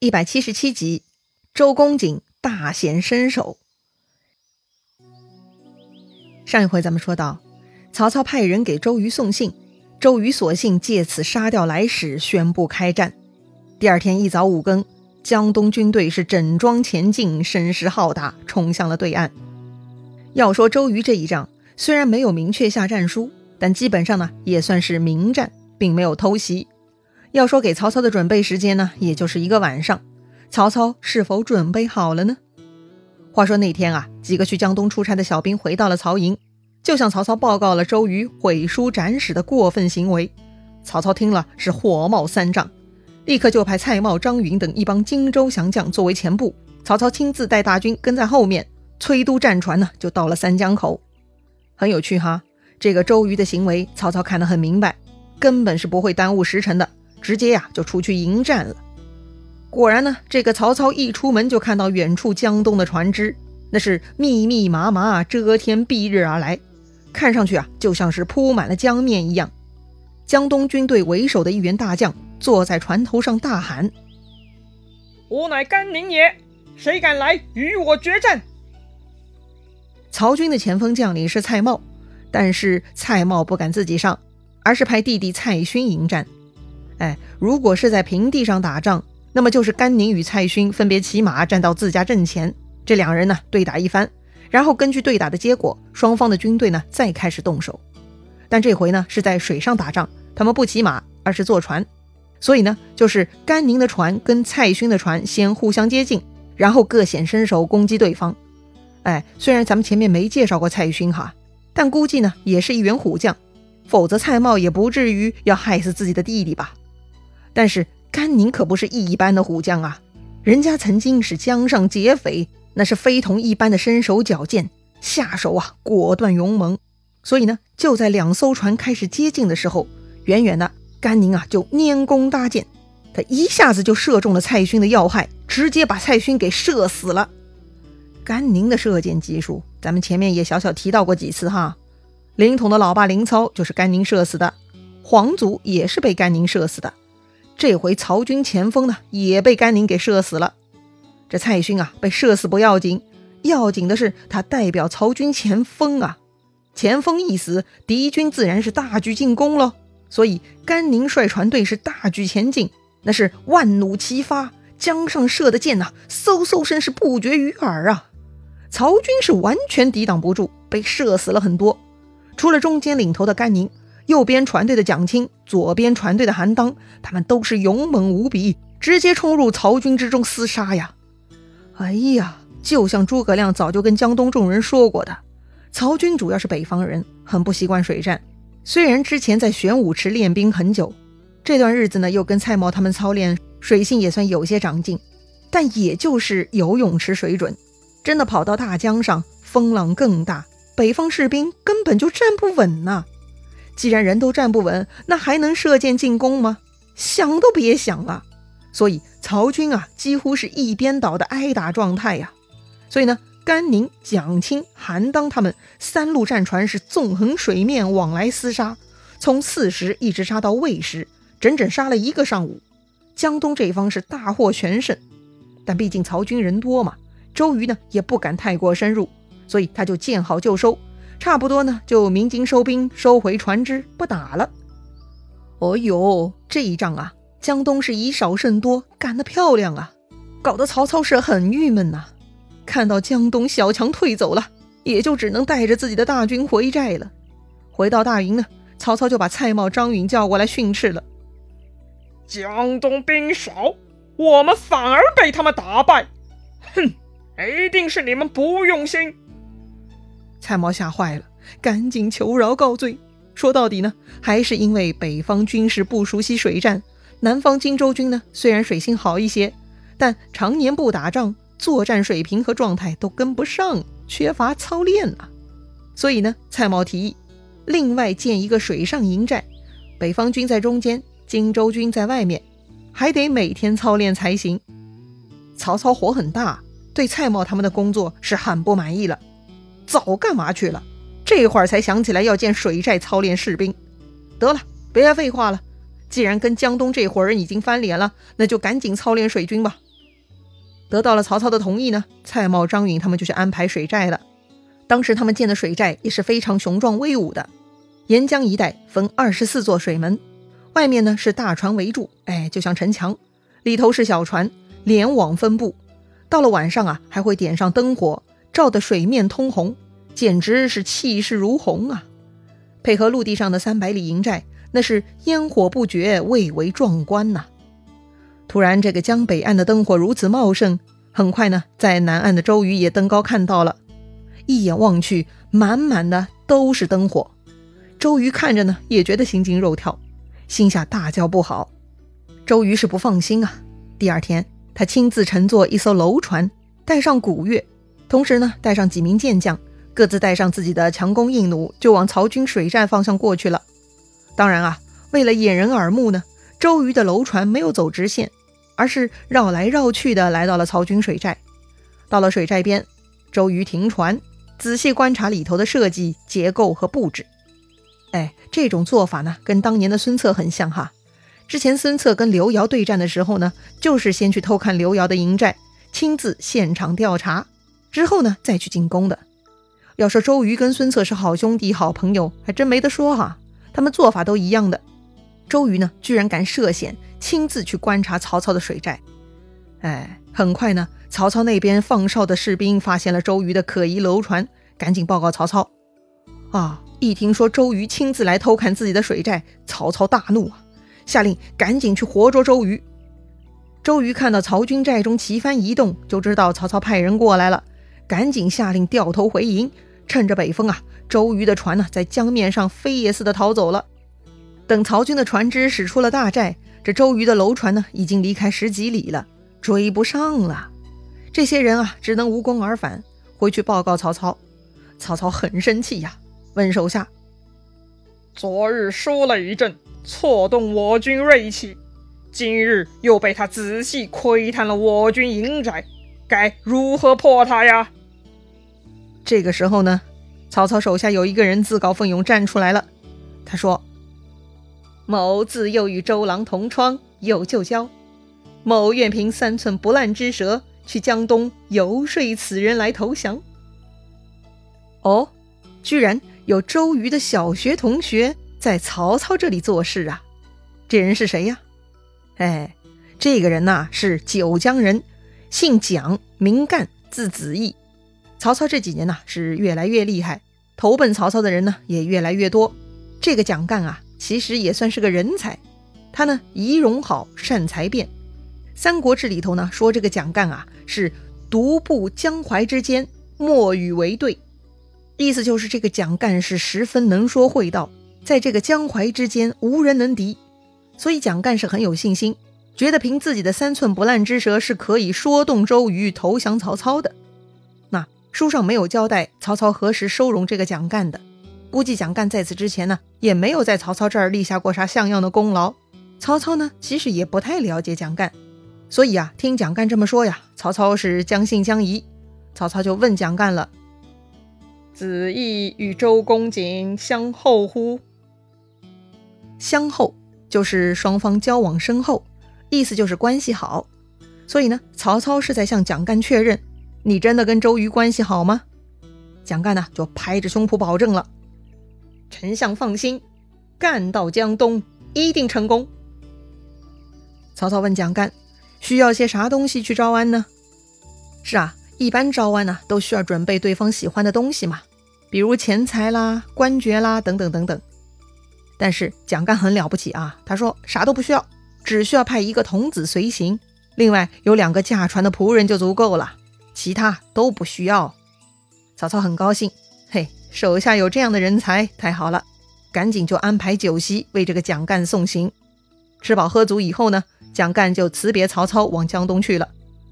一百七十七集，周公瑾大显身手。上一回咱们说到，曹操派人给周瑜送信，周瑜索性借此杀掉来使，宣布开战。第二天一早五更，江东军队是整装前进，声势浩大，冲向了对岸。要说周瑜这一仗，虽然没有明确下战书，但基本上呢也算是明战，并没有偷袭。要说给曹操的准备时间呢，也就是一个晚上。曹操是否准备好了呢？话说那天啊，几个去江东出差的小兵回到了曹营，就向曹操报告了周瑜毁书斩史的过分行为。曹操听了是火冒三丈，立刻就派蔡瑁、张允等一帮荆州降将作为前部，曹操亲自带大军跟在后面，催督战船呢就到了三江口。很有趣哈，这个周瑜的行为，曹操看得很明白，根本是不会耽误时辰的。直接呀就出去迎战了。果然呢，这个曹操一出门就看到远处江东的船只，那是密密麻麻、遮天蔽日而来，看上去啊就像是铺满了江面一样。江东军队为首的一员大将坐在船头上大喊：“吾乃甘宁也，谁敢来与我决战？”曹军的前锋将领是蔡瑁，但是蔡瑁不敢自己上，而是派弟弟蔡勋迎战。哎，如果是在平地上打仗，那么就是甘宁与蔡勋分别骑马站到自家阵前，这两人呢对打一番，然后根据对打的结果，双方的军队呢再开始动手。但这回呢是在水上打仗，他们不骑马，而是坐船，所以呢就是甘宁的船跟蔡勋的船先互相接近，然后各显身手攻击对方。哎，虽然咱们前面没介绍过蔡勋哈，但估计呢也是一员虎将，否则蔡瑁也不至于要害死自己的弟弟吧。但是甘宁可不是一般的虎将啊，人家曾经是江上劫匪，那是非同一般的身手矫健，下手啊果断勇猛。所以呢，就在两艘船开始接近的时候，远远的甘宁啊就拈弓搭箭，他一下子就射中了蔡勋的要害，直接把蔡勋给射死了。甘宁的射箭技术，咱们前面也小小提到过几次哈。凌统的老爸凌操就是甘宁射死的，黄祖也是被甘宁射死的。这回曹军前锋呢也被甘宁给射死了。这蔡勋啊被射死不要紧，要紧的是他代表曹军前锋啊。前锋一死，敌军自然是大举进攻喽。所以甘宁率船队是大举前进，那是万弩齐发，江上射的箭呐，嗖嗖声是不绝于耳啊。曹军是完全抵挡不住，被射死了很多。除了中间领头的甘宁。右边船队的蒋钦，左边船队的韩当，他们都是勇猛无比，直接冲入曹军之中厮杀呀！哎呀，就像诸葛亮早就跟江东众人说过的，曹军主要是北方人，很不习惯水战。虽然之前在玄武池练兵很久，这段日子呢又跟蔡瑁他们操练，水性也算有些长进，但也就是游泳池水准。真的跑到大江上，风浪更大，北方士兵根本就站不稳呐！既然人都站不稳，那还能射箭进攻吗？想都别想了。所以曹军啊，几乎是一边倒的挨打状态呀。所以呢，甘宁、蒋钦、韩当他们三路战船是纵横水面往来厮杀，从巳时一直杀到未时，整整杀了一个上午。江东这方是大获全胜，但毕竟曹军人多嘛，周瑜呢也不敢太过深入，所以他就见好就收。差不多呢，就鸣金收兵，收回船只，不打了。哦呦，这一仗啊，江东是以少胜多，干得漂亮啊，搞得曹操是很郁闷呐。看到江东小强退走了，也就只能带着自己的大军回寨了。回到大营呢，曹操就把蔡瑁、张允叫过来训斥了：江东兵少，我们反而被他们打败，哼，一定是你们不用心。蔡瑁吓坏了，赶紧求饶告罪。说到底呢，还是因为北方军事不熟悉水战，南方荆州军呢虽然水性好一些，但常年不打仗，作战水平和状态都跟不上，缺乏操练啊。所以呢，蔡瑁提议另外建一个水上营寨，北方军在中间，荆州军在外面，还得每天操练才行。曹操火很大，对蔡瑁他们的工作是很不满意了。早干嘛去了？这会儿才想起来要建水寨操练士兵。得了，别废话了。既然跟江东这伙人已经翻脸了，那就赶紧操练水军吧。得到了曹操的同意呢，蔡瑁、张允他们就去安排水寨了。当时他们建的水寨也是非常雄壮威武的，沿江一带分二十四座水门，外面呢是大船围住，哎，就像城墙；里头是小船，连网分布。到了晚上啊，还会点上灯火，照得水面通红，简直是气势如虹啊！配合陆地上的三百里营寨，那是烟火不绝，蔚为壮观呐。突然，这个江北岸的灯火如此茂盛，很快呢，在南岸的周瑜也登高看到了，一眼望去，满满的都是灯火。周瑜看着呢，也觉得心惊肉跳，心下大叫不好。周瑜是不放心啊。第二天，他亲自乘坐一艘楼船，带上古月，同时呢，带上几名健将，各自带上自己的强弓硬弩，就往曹军水寨方向过去了。当然啊，为了掩人耳目呢，周瑜的楼船没有走直线。而是绕来绕去的来到了曹军水寨，到了水寨边，周瑜停船，仔细观察里头的设计结构和布置。哎，这种做法呢，跟当年的孙策很像哈。之前孙策跟刘繇对战的时候呢，就是先去偷看刘繇的营寨，亲自现场调查，之后呢再去进攻的。要说周瑜跟孙策是好兄弟、好朋友，还真没得说哈。他们做法都一样的。周瑜呢，居然敢涉险。亲自去观察曹操的水寨，哎，很快呢，曹操那边放哨的士兵发现了周瑜的可疑楼船，赶紧报告曹操。啊，一听说周瑜亲自来偷看自己的水寨，曹操大怒啊，下令赶紧去活捉周瑜。周瑜看到曹军寨中旗帆移动，就知道曹操派人过来了，赶紧下令掉头回营。趁着北风啊，周瑜的船呢，在江面上飞也似的逃走了。等曹军的船只驶出了大寨。这周瑜的楼船呢，已经离开十几里了，追不上了。这些人啊，只能无功而返，回去报告曹操。曹操很生气呀，问手下：“昨日输了一阵，挫动我军锐气，今日又被他仔细窥探了我军营寨，该如何破他呀？”这个时候呢，曹操手下有一个人自告奋勇站出来了，他说。某自幼与周郎同窗，有旧交。某愿凭三寸不烂之舌，去江东游说此人来投降。哦，居然有周瑜的小学同学在曹操这里做事啊！这人是谁呀？哎，这个人呐是九江人，姓蒋，名干，字子义。曹操这几年呢是越来越厉害，投奔曹操的人呢也越来越多。这个蒋干啊。其实也算是个人才，他呢仪容好，善才辩。《三国志》里头呢说这个蒋干啊是独步江淮之间，莫与为对，意思就是这个蒋干是十分能说会道，在这个江淮之间无人能敌。所以蒋干是很有信心，觉得凭自己的三寸不烂之舌是可以说动周瑜投降曹操的。那书上没有交代曹操何时收容这个蒋干的。估计蒋干在此之前呢，也没有在曹操这儿立下过啥像样的功劳。曹操呢，其实也不太了解蒋干，所以啊，听蒋干这么说呀，曹操是将信将疑。曹操就问蒋干了：“子义与周公瑾相厚乎？”相厚就是双方交往深厚，意思就是关系好。所以呢，曹操是在向蒋干确认：“你真的跟周瑜关系好吗？”蒋干呢，就拍着胸脯保证了。丞相放心，干到江东一定成功。曹操问蒋干：“需要些啥东西去招安呢？”是啊，一般招安呢都需要准备对方喜欢的东西嘛，比如钱财啦、官爵啦等等等等。但是蒋干很了不起啊，他说啥都不需要，只需要派一个童子随行，另外有两个驾船的仆人就足够了，其他都不需要。曹操很高兴，嘿。手下有这样的人才，太好了！赶紧就安排酒席为这个蒋干送行。吃饱喝足以后呢，蒋干就辞别曹操往江东去了。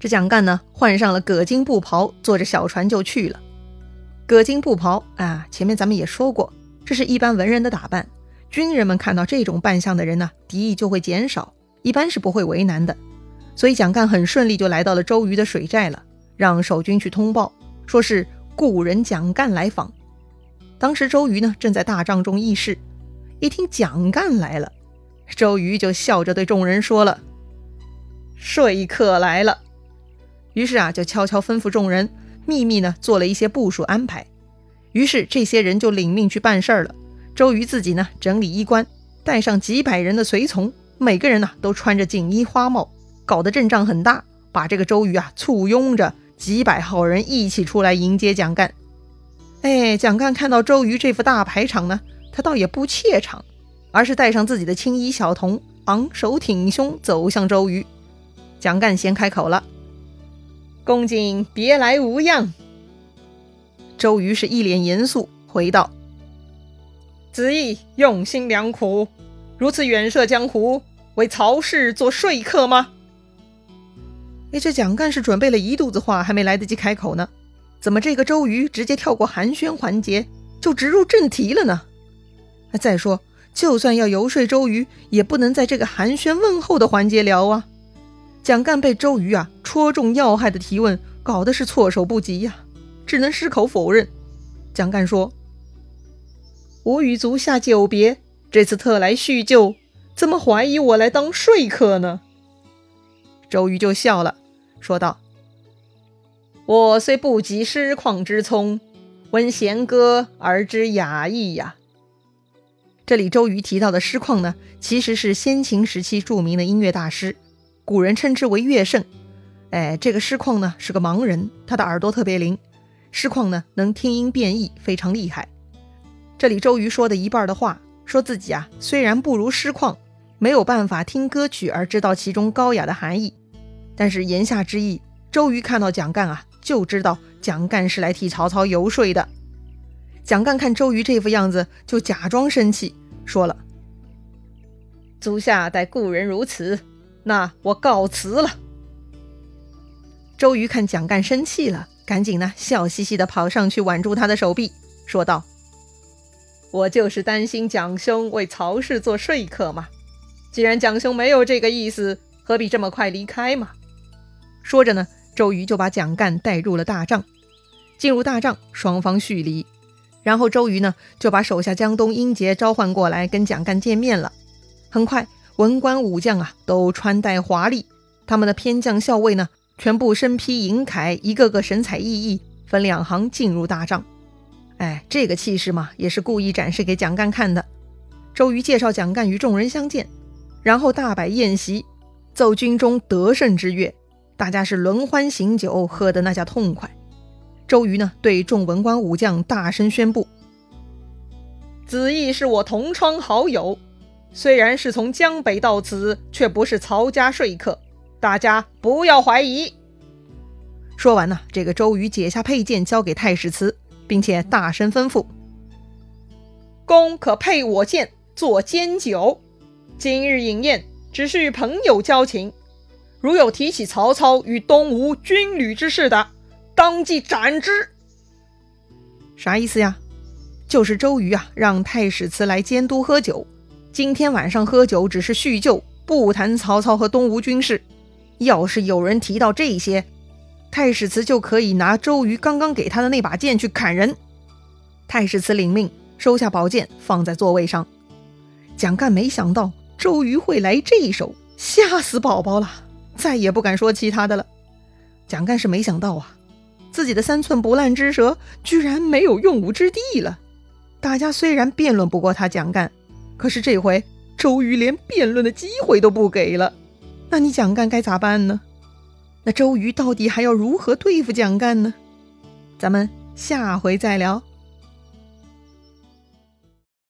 这蒋干呢，换上了葛巾布袍，坐着小船就去了。葛巾布袍啊，前面咱们也说过，这是一般文人的打扮。军人们看到这种扮相的人呢，敌意就会减少，一般是不会为难的。所以蒋干很顺利就来到了周瑜的水寨了，让守军去通报，说是故人蒋干来访。当时周瑜呢正在大帐中议事，一听蒋干来了，周瑜就笑着对众人说了：“说客来了。”于是啊，就悄悄吩咐众人，秘密呢做了一些部署安排。于是这些人就领命去办事儿了。周瑜自己呢整理衣冠，带上几百人的随从，每个人呢都穿着锦衣花帽，搞得阵仗很大，把这个周瑜啊簇拥着几百号人一起出来迎接蒋干。哎，蒋干看到周瑜这副大排场呢，他倒也不怯场，而是带上自己的青衣小童，昂首挺胸走向周瑜。蒋干先开口了：“公瑾别来无恙。”周瑜是一脸严肃回道：“子义用心良苦，如此远涉江湖，为曹氏做说客吗？”哎，这蒋干是准备了一肚子话，还没来得及开口呢，怎么这个周瑜直接跳过寒暄环节，就直入正题了呢？再说，就算要游说周瑜，也不能在这个寒暄问候的环节聊啊！蒋干被周瑜啊戳中要害的提问搞得是措手不及呀。只能矢口否认。蒋干说：“我与足下久别，这次特来叙旧，怎么怀疑我来当说客呢？”周瑜就笑了，说道：“我虽不及诗况之聪，闻弦歌而知雅意呀。”这里周瑜提到的诗况呢，其实是先秦时期著名的音乐大师，古人称之为乐圣。哎，这个诗况呢是个盲人，他的耳朵特别灵。师旷呢，能听音辨义，非常厉害。这里周瑜说的一半的话，说自己啊，虽然不如师旷，没有办法听歌曲而知道其中高雅的含义，但是言下之意，周瑜看到蒋干啊，就知道蒋干是来替曹操游说的。蒋干看周瑜这副样子，就假装生气，说了：“足下待故人如此，那我告辞了。”周瑜看蒋干生气了。赶紧呢，笑嘻嘻的跑上去挽住他的手臂，说道：“我就是担心蒋兄为曹氏做说客嘛。既然蒋兄没有这个意思，何必这么快离开嘛？”说着呢，周瑜就把蒋干带入了大帐。进入大帐，双方叙礼，然后周瑜呢就把手下江东英杰召唤过来跟蒋干见面了。很快，文官武将啊都穿戴华丽，他们的偏将校尉呢。全部身披银铠，一个个神采奕奕，分两行进入大帐。哎，这个气势嘛，也是故意展示给蒋干看的。周瑜介绍蒋干与众人相见，然后大摆宴席，奏军中得胜之乐，大家是轮欢醒酒，喝得那叫痛快。周瑜呢，对众文官武将大声宣布：“子义是我同窗好友，虽然是从江北到此，却不是曹家说客。”大家不要怀疑。说完呢，这个周瑜解下佩剑，交给太史慈，并且大声吩咐：“公可配我剑做煎酒。今日饮宴只是朋友交情，如有提起曹操与东吴军旅之事的，当即斩之。”啥意思呀？就是周瑜啊，让太史慈来监督喝酒。今天晚上喝酒只是叙旧，不谈曹操和东吴军事。要是有人提到这些，太史慈就可以拿周瑜刚刚给他的那把剑去砍人。太史慈领命，收下宝剑，放在座位上。蒋干没想到周瑜会来这一手，吓死宝宝了，再也不敢说其他的了。蒋干是没想到啊，自己的三寸不烂之舌居然没有用武之地了。大家虽然辩论不过他蒋干，可是这回周瑜连辩论的机会都不给了。那你蒋干该咋办呢？那周瑜到底还要如何对付蒋干呢？咱们下回再聊。